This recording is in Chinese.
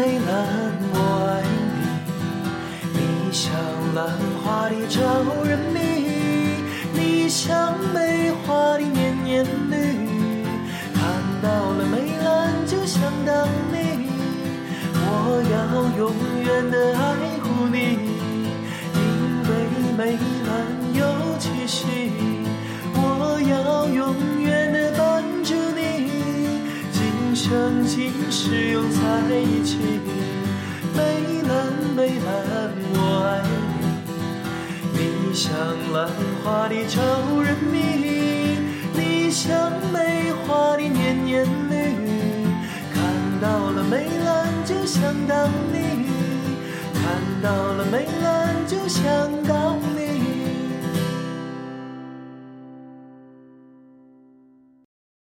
梅兰，我爱你。你像兰花的招人迷，你像梅花的年年绿。看到了梅兰，就想到你。我要永远的爱今生今世永在一起。美兰，美兰，我爱你。你像兰花的招人迷，你像梅花的年年绿。看到了梅兰，就想到你；看到了梅兰，就想到。